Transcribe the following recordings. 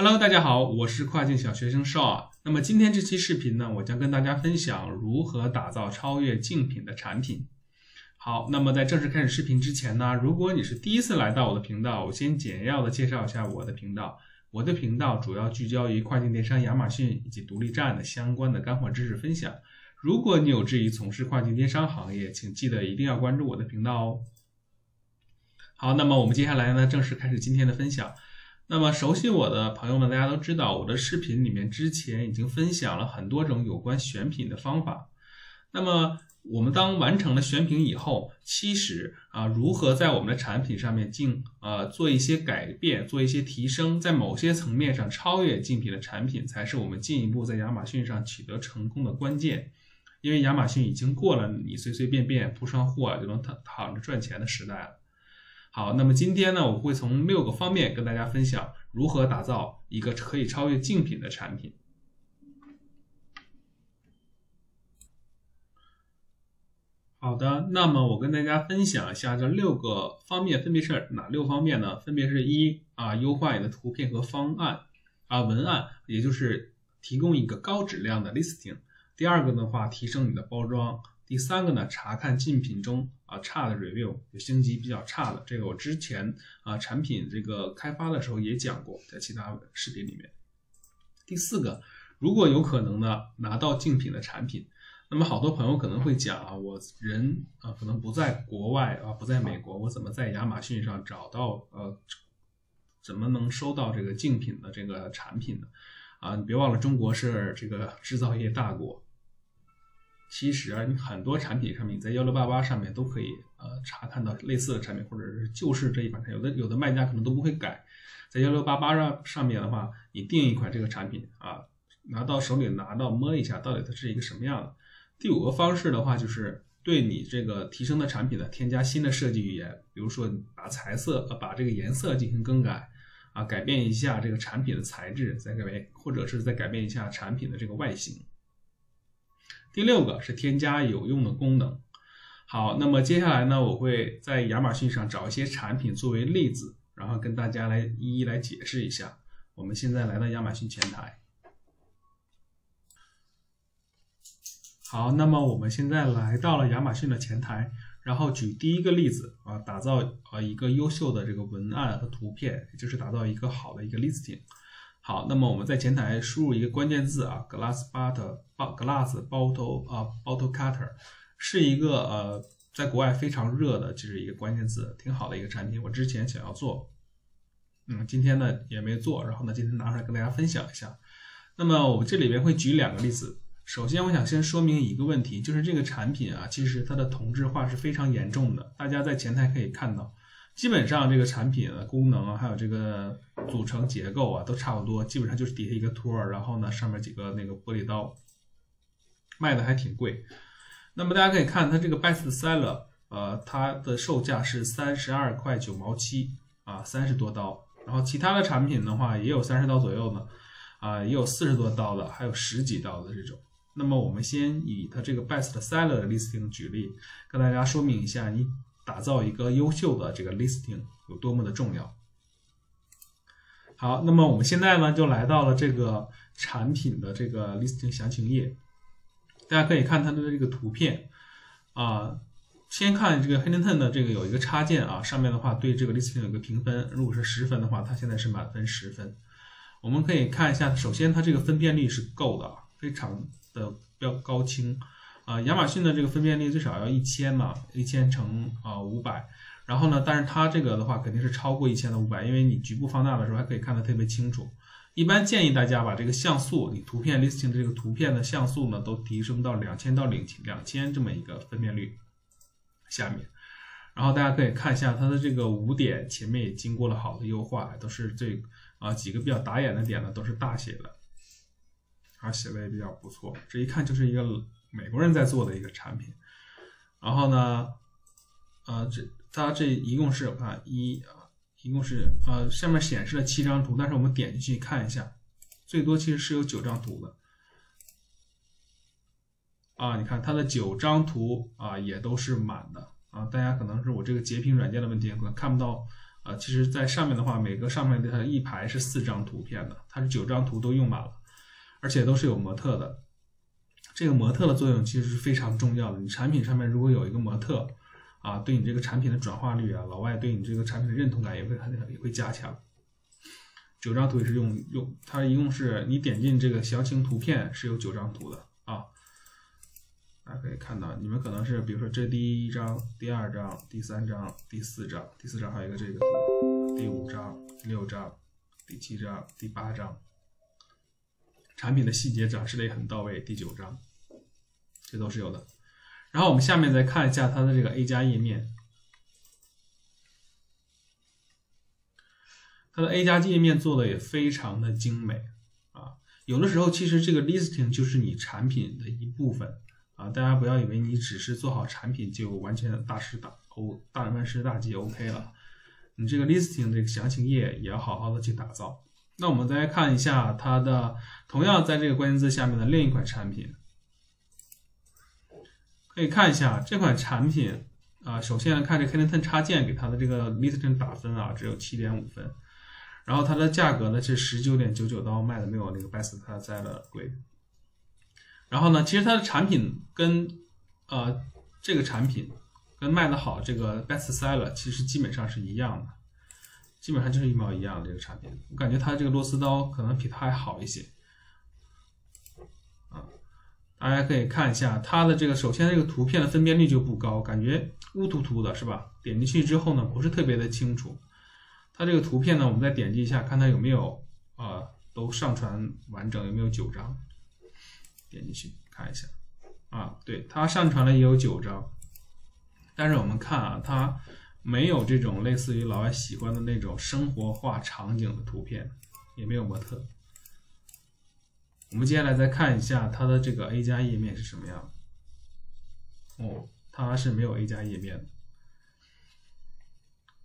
Hello，大家好，我是跨境小学生少啊。那么今天这期视频呢，我将跟大家分享如何打造超越竞品的产品。好，那么在正式开始视频之前呢，如果你是第一次来到我的频道，我先简要的介绍一下我的频道。我的频道主要聚焦于跨境电商、亚马逊以及独立站的相关的干货知识分享。如果你有志于从事跨境电商行业，请记得一定要关注我的频道哦。好，那么我们接下来呢，正式开始今天的分享。那么熟悉我的朋友们，大家都知道我的视频里面之前已经分享了很多种有关选品的方法。那么我们当完成了选品以后，其实啊，如何在我们的产品上面进呃做一些改变，做一些提升，在某些层面上超越竞品的产品，才是我们进一步在亚马逊上取得成功的关键。因为亚马逊已经过了你随随便便铺上货就能躺躺着赚钱的时代了。好，那么今天呢，我会从六个方面跟大家分享如何打造一个可以超越竞品的产品。好的，那么我跟大家分享一下这六个方面分别是哪六方面呢？分别是一啊，优化你的图片和方案啊文案，也就是提供一个高质量的 listing。第二个的话，提升你的包装。第三个呢，查看竞品中啊差的 review，有星级比较差的，这个我之前啊产品这个开发的时候也讲过，在其他视频里面。第四个，如果有可能呢，拿到竞品的产品，那么好多朋友可能会讲啊，我人啊可能不在国外啊，不在美国，我怎么在亚马逊上找到呃，怎么能收到这个竞品的这个产品呢？啊，你别忘了中国是这个制造业大国。其实啊，你很多产品上面，在幺六八八上面都可以呃查看到类似的产品，或者是就是这一款产品，有的有的卖家可能都不会改。在幺六八八上上面的话，你订一款这个产品啊，拿到手里拿到摸一下，到底它是一个什么样的。第五个方式的话，就是对你这个提升的产品呢，添加新的设计语言，比如说把彩色呃把这个颜色进行更改啊，改变一下这个产品的材质，再改变或者是再改变一下产品的这个外形。第六个是添加有用的功能。好，那么接下来呢，我会在亚马逊上找一些产品作为例子，然后跟大家来一一来解释一下。我们现在来到亚马逊前台。好，那么我们现在来到了亚马逊的前台，然后举第一个例子啊，打造呃一个优秀的这个文案和图片，也就是打造一个好的一个 listing。好，那么我们在前台输入一个关键字啊，glass bottle glass bottle 啊 bottle cutter，是一个呃在国外非常热的，就是一个关键字，挺好的一个产品。我之前想要做，嗯，今天呢也没做，然后呢今天拿出来跟大家分享一下。那么我这里边会举两个例子。首先，我想先说明一个问题，就是这个产品啊，其实它的同质化是非常严重的。大家在前台可以看到。基本上这个产品的功能啊，还有这个组成结构啊，都差不多。基本上就是底下一个托儿，然后呢上面几个那个玻璃刀，卖的还挺贵。那么大家可以看它这个 Best Seller，呃，它的售价是三十二块九毛七啊，三十多刀。然后其他的产品的话也有三十刀左右的，啊，也有四十多刀的，还有十几刀的这种。那么我们先以它这个 Best Seller 的 listing 举例，跟大家说明一下你。打造一个优秀的这个 listing 有多么的重要。好，那么我们现在呢就来到了这个产品的这个 listing 详情页，大家可以看它的这个图片啊。先看这个 Hinton 的这个有一个插件啊，上面的话对这个 listing 有个评分，如果是十分的话，它现在是满分十分。我们可以看一下，首先它这个分辨率是够的，非常的标高清。啊，亚马逊的这个分辨率最少要一千嘛，一千乘啊五百，然后呢，但是它这个的话肯定是超过一千的五百，因为你局部放大的时候还可以看得特别清楚。一般建议大家把这个像素，你图片 listing 的这个图片的像素呢，都提升到两千到两千两千这么一个分辨率下面。然后大家可以看一下它的这个五点前面也经过了好的优化，都是这啊几个比较打眼的点呢都是大写的，啊写的也比较不错，这一看就是一个。美国人在做的一个产品，然后呢，呃，这它这一共是啊一啊，一共是呃上面显示了七张图，但是我们点进去看一下，最多其实是有九张图的，啊，你看它的九张图啊也都是满的啊，大家可能是我这个截屏软件的问题，可能看不到啊，其实在上面的话，每个上面的一排是四张图片的，它是九张图都用满了，而且都是有模特的。这个模特的作用其实是非常重要的。你产品上面如果有一个模特，啊，对你这个产品的转化率啊，老外对你这个产品的认同感也会很也会加强。九张图也是用用，它一共是你点进这个详情图片是有九张图的啊。大家可以看到，你们可能是比如说这第一张、第二张、第三张、第四张，第四张还有一个这个，第五张、六张、第七张、第八张，产品的细节展示的也很到位。第九张，这都是有的。然后我们下面再看一下它的这个 A 加页面，它的 A 加页面做的也非常的精美啊。有的时候其实这个 listing 就是你产品的一部分啊，大家不要以为你只是做好产品就完全大师大 O 大万事大吉 OK 了，你这个 listing 这个详情页也要好好的去打造。那我们再来看一下它的同样在这个关键字下面的另一款产品。可以看一下这款产品啊，首先看这 k e n n t o n 插件给它的这个 Listen 打分啊，只有七点五分，然后它的价格呢是十九点九九刀，卖的没有那个 Best Seller 贵。然后呢，其实它的产品跟呃这个产品跟卖的好这个 Best Seller 其实基本上是一样的，基本上就是一毛一样的这个产品。我感觉它这个螺丝刀可能比它还好一些。大家可以看一下它的这个，首先这个图片的分辨率就不高，感觉乌突突的，是吧？点进去之后呢，不是特别的清楚。它这个图片呢，我们再点击一下，看它有没有啊，都上传完整，有没有九张？点进去看一下，啊，对，它上传了也有九张，但是我们看啊，它没有这种类似于老外喜欢的那种生活化场景的图片，也没有模特。我们接下来再看一下它的这个 A 加页面是什么样。哦，它是没有 A 加页面的。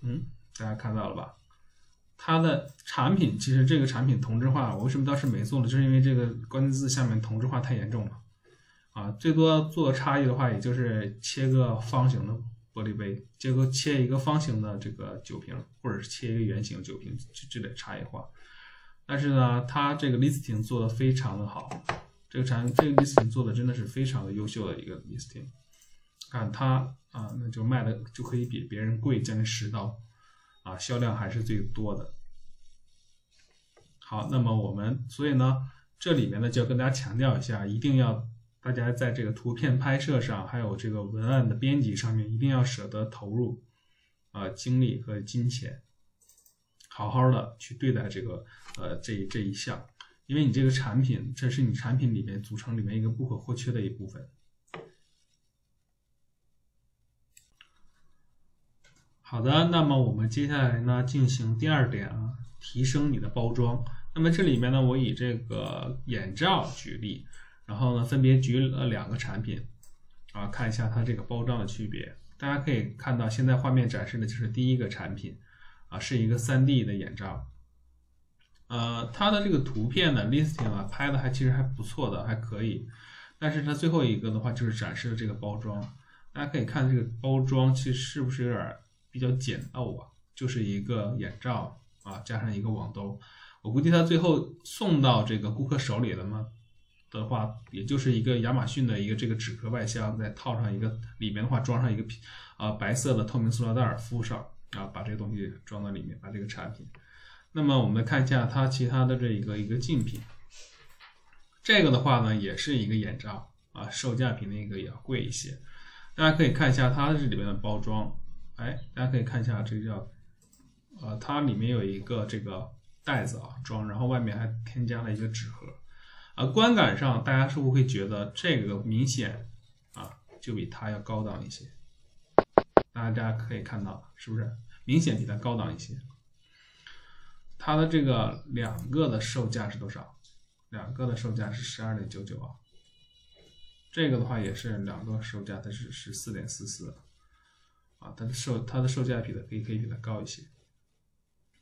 嗯，大家看到了吧？它的产品其实这个产品同质化，我为什么当时没做呢？就是因为这个关键字下面同质化太严重了。啊，最多做差异的话，也就是切个方形的玻璃杯，结果切一个方形的这个酒瓶，或者是切一个圆形酒瓶，就这得差异化。但是呢，它这个 listing 做的非常的好，这个产这个 listing 做的真的是非常的优秀的一个 listing。看它啊，那就卖的就可以比别人贵将近十刀，啊，销量还是最多的。好，那么我们所以呢，这里面呢就要跟大家强调一下，一定要大家在这个图片拍摄上，还有这个文案的编辑上面，一定要舍得投入啊精力和金钱。好好的去对待这个呃这这一项，因为你这个产品，这是你产品里面组成里面一个不可或缺的一部分。好的，那么我们接下来呢进行第二点啊，提升你的包装。那么这里面呢，我以这个眼罩举例，然后呢分别举了两个产品啊，看一下它这个包装的区别。大家可以看到，现在画面展示的就是第一个产品。啊，是一个 3D 的眼罩，呃，它的这个图片呢，listing 啊，拍的还其实还不错的，还可以。但是它最后一个的话，就是展示的这个包装，大家可以看这个包装，其实是不是有点比较简陋啊？就是一个眼罩啊，加上一个网兜。我估计它最后送到这个顾客手里了嘛的话，也就是一个亚马逊的一个这个纸壳外箱，再套上一个里面的话装上一个皮啊白色的透明塑料袋敷上。啊，把这个东西装到里面，把这个产品。那么我们看一下它其他的这一个一个竞品。这个的话呢，也是一个眼罩啊，售价比那个也要贵一些。大家可以看一下它这里面的包装，哎，大家可以看一下这个叫，呃，它里面有一个这个袋子啊装，然后外面还添加了一个纸盒。啊，观感上大家是不是会觉得这个明显啊就比它要高档一些？大家可以看到，是不是明显比它高档一些？它的这个两个的售价是多少？两个的售价是十二点九九啊。这个的话也是两个售价，它是十四点四四啊。它的售它的售价比的可以可以比它高一些。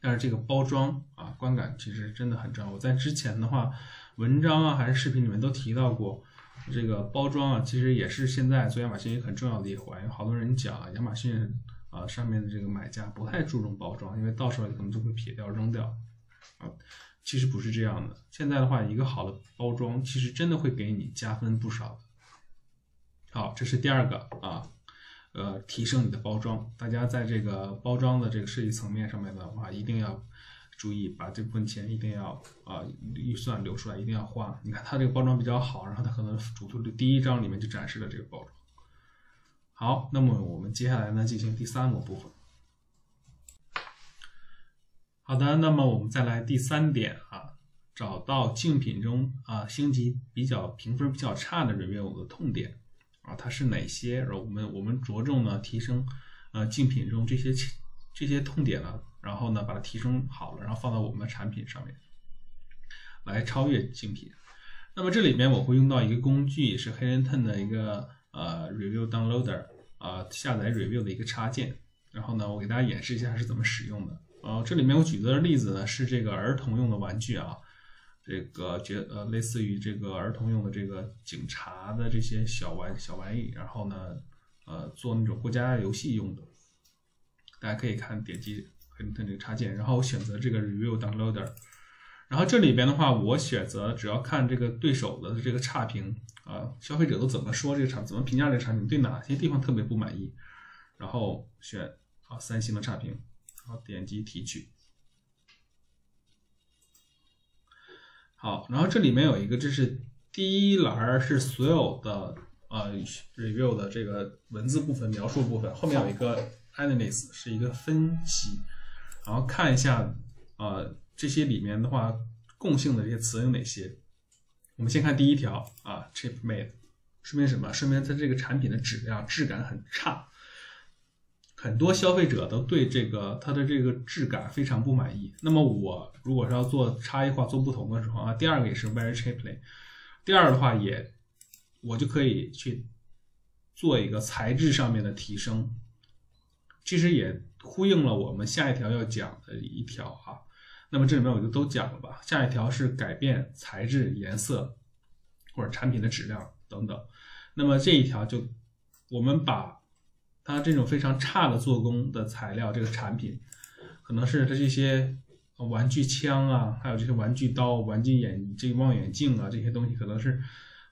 但是这个包装啊，观感其实真的很重要。我在之前的话，文章啊还是视频里面都提到过。这个包装啊，其实也是现在做亚马逊一个很重要的一环。有好多人讲亚马逊啊，上面的这个买家不太注重包装，因为到时候可能就会撇掉扔掉啊。其实不是这样的，现在的话，一个好的包装其实真的会给你加分不少。好，这是第二个啊，呃，提升你的包装。大家在这个包装的这个设计层面上面的话，一定要注意，把这部分钱一定要啊预算留出来，一定要花。你看它这个包装比较好，然后它可能主图的第一张里面就展示了这个包装。好，那么我们接下来呢进行第三个部分。好的，那么我们再来第三点啊，找到竞品中啊星级比较评分比较差的 review 的痛点啊，它是哪些？然后我们我们着重呢提升呃竞品中这些这些痛点呢，然后呢把它提升好了，然后放到我们的产品上面来超越竞品。那么这里面我会用到一个工具，是 Helenton 的一个呃 review downloader 啊下载 review 的一个插件。然后呢，我给大家演示一下是怎么使用的。呃，这里面我举的例子呢是这个儿童用的玩具啊，这个觉呃类似于这个儿童用的这个警察的这些小玩小玩意，然后呢呃做那种过家家游戏用的，大家可以看点击很它这个插件，然后我选择这个 Review Downloader，然后这里边的话我选择只要看这个对手的这个差评啊，消费者都怎么说这个产怎么评价这个产品，对哪些地方特别不满意，然后选啊三星的差评。好，点击提取。好，然后这里面有一个，这是第一栏是所有的呃 review 的这个文字部分、描述部分，后面有一个 analysis 是一个分析，然后看一下呃这些里面的话共性的这些词有哪些。我们先看第一条啊，cheap made，说明什么？说明它这个产品的质量、质感很差。很多消费者都对这个它的这个质感非常不满意。那么我如果是要做差异化、做不同的时候啊，第二个也是 very cheaply。第二的话也，我就可以去做一个材质上面的提升。其实也呼应了我们下一条要讲的一条啊。那么这里面我就都讲了吧。下一条是改变材质、颜色或者产品的质量等等。那么这一条就我们把。它这种非常差的做工的材料，这个产品可能是它这些玩具枪啊，还有这些玩具刀、玩具眼这望远镜啊，这些东西可能是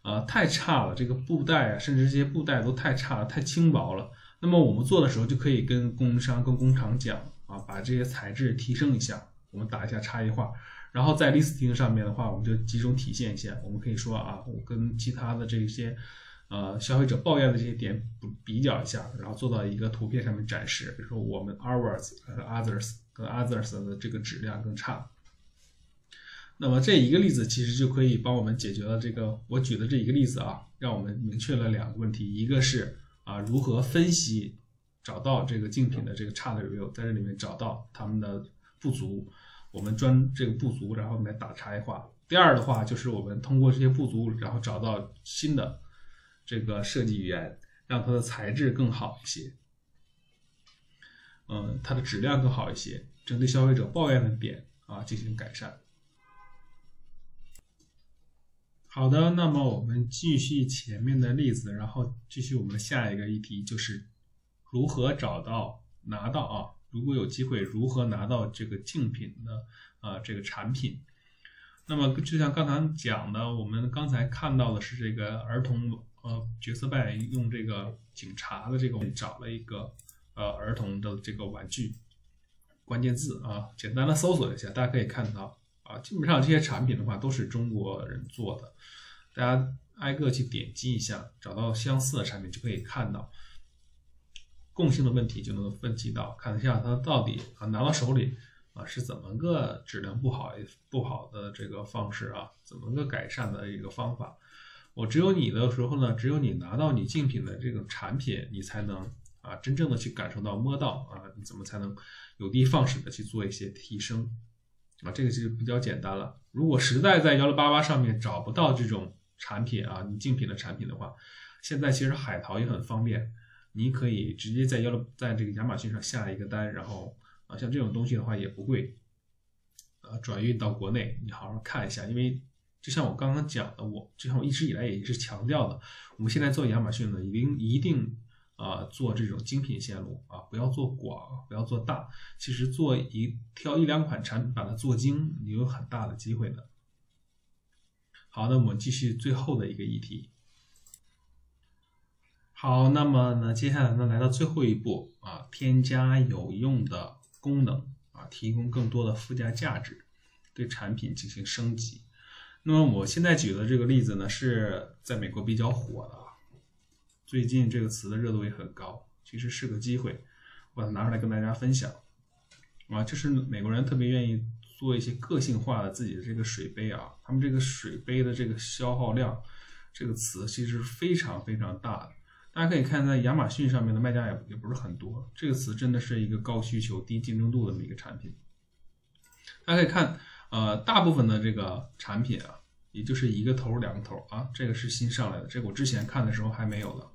呃太差了。这个布袋啊，甚至这些布袋都太差了，太轻薄了。那么我们做的时候就可以跟供应商、跟工厂讲啊，把这些材质提升一下，我们打一下差异化。然后在 listing 上面的话，我们就集中体现一下。我们可以说啊，我跟其他的这些。呃，消费者抱怨的这些点比比较一下，然后做到一个图片上面展示。比如说，我们 ours 和 others 跟 others 的这个质量更差。那么这一个例子其实就可以帮我们解决了这个我举的这一个例子啊，让我们明确了两个问题：一个是啊，如何分析找到这个竞品的这个差的 review，在这里面找到他们的不足，我们专这个不足，然后来打差异化。第二的话就是我们通过这些不足，然后找到新的。这个设计语言让它的材质更好一些，嗯，它的质量更好一些，针对消费者抱怨的点啊进行改善。好的，那么我们继续前面的例子，然后继续我们下一个议题，就是如何找到拿到啊，如果有机会，如何拿到这个竞品的啊这个产品。那么就像刚才讲的，我们刚才看到的是这个儿童。呃，角色扮演用这个警察的这个，找了一个呃儿童的这个玩具关键字啊，简单的搜索一下，大家可以看到啊，基本上这些产品的话都是中国人做的，大家挨个去点击一下，找到相似的产品就可以看到共性的问题，就能分析到，看一下它到底啊拿到手里啊是怎么个质量不好不好的这个方式啊，怎么个改善的一个方法。我只有你的时候呢，只有你拿到你竞品的这个产品，你才能啊真正的去感受到摸到啊，你怎么才能有的放矢的去做一些提升啊？这个其实比较简单了。如果实在在幺六八八上面找不到这种产品啊，你竞品的产品的话，现在其实海淘也很方便，你可以直接在幺六在这个亚马逊上下一个单，然后啊像这种东西的话也不贵，呃转运到国内，你好好看一下，因为。就像我刚刚讲的，我就像我一直以来也是强调的，我们现在做亚马逊呢，一定一定啊做这种精品线路啊，不要做广，不要做大。其实做一挑一两款产品，把它做精，你有很大的机会的。好，那我们继续最后的一个议题。好，那么呢，接下来呢，来到最后一步啊，添加有用的功能啊，提供更多的附加价值，对产品进行升级。那么我现在举的这个例子呢，是在美国比较火的，最近这个词的热度也很高，其实是个机会，我把它拿出来跟大家分享。啊，就是美国人特别愿意做一些个性化的自己的这个水杯啊，他们这个水杯的这个消耗量，这个词其实非常非常大的。大家可以看，在亚马逊上面的卖家也也不是很多。这个词真的是一个高需求、低竞争度的这么一个产品。大家可以看，呃，大部分的这个产品啊，也就是一个头、两个头啊，这个是新上来的。这个我之前看的时候还没有的，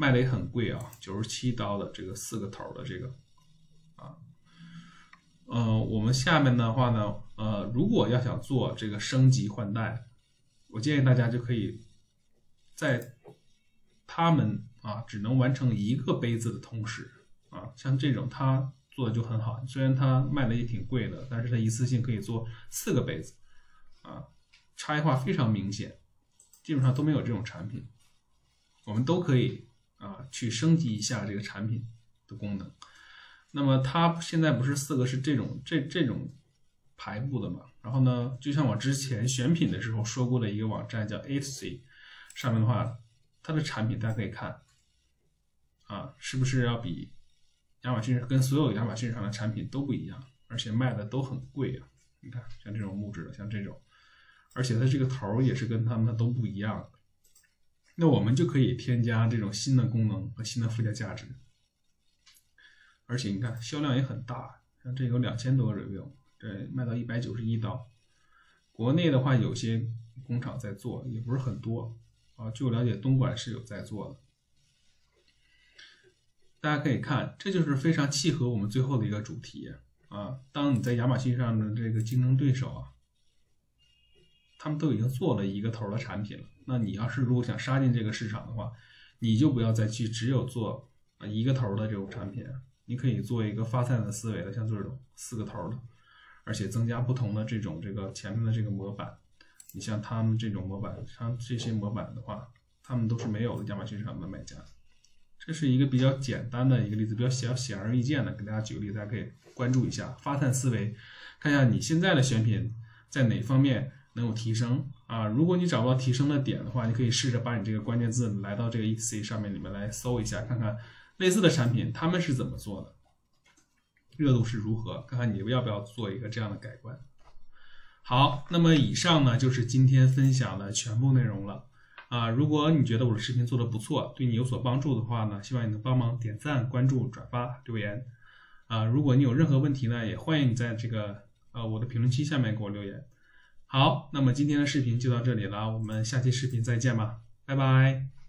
卖的也很贵啊，九十七刀的这个四个头的这个啊。呃，我们下面的话呢，呃，如果要想做这个升级换代，我建议大家就可以在他们。啊，只能完成一个杯子的同时，啊，像这种他做的就很好。虽然他卖的也挺贵的，但是他一次性可以做四个杯子，啊，差异化非常明显，基本上都没有这种产品。我们都可以啊去升级一下这个产品的功能。那么它现在不是四个是这种这这种排布的嘛？然后呢，就像我之前选品的时候说过的一个网站叫 hc 上面的话，它的产品大家可以看。啊，是不是要比亚马逊跟所有亚马逊上的产品都不一样，而且卖的都很贵啊？你看，像这种木质的，像这种，而且它这个头也是跟他们的都不一样。那我们就可以添加这种新的功能和新的附加价值，而且你看销量也很大，像这有两千多个 review，对，卖到一百九十一刀。国内的话，有些工厂在做，也不是很多啊。据我了解，东莞是有在做的。大家可以看，这就是非常契合我们最后的一个主题啊。当你在亚马逊上的这个竞争对手啊，他们都已经做了一个头的产品了，那你要是如果想杀进这个市场的话，你就不要再去只有做啊一个头的这种产品，你可以做一个发散的思维的，像这种四个头的，而且增加不同的这种这个前面的这个模板。你像他们这种模板，像这些模板的话，他们都是没有的亚马逊上的卖家。这是一个比较简单的一个例子，比较显显而易见的，给大家举个例子，大家可以关注一下，发散思维，看一下你现在的选品在哪方面能有提升啊？如果你找不到提升的点的话，你可以试着把你这个关键字来到这个 E C 上面里面来搜一下，看看类似的产品他们是怎么做的，热度是如何，看看你要不要做一个这样的改观。好，那么以上呢就是今天分享的全部内容了。啊，如果你觉得我的视频做的不错，对你有所帮助的话呢，希望你能帮忙点赞、关注、转发、留言。啊，如果你有任何问题呢，也欢迎你在这个呃我的评论区下面给我留言。好，那么今天的视频就到这里了，我们下期视频再见吧，拜拜。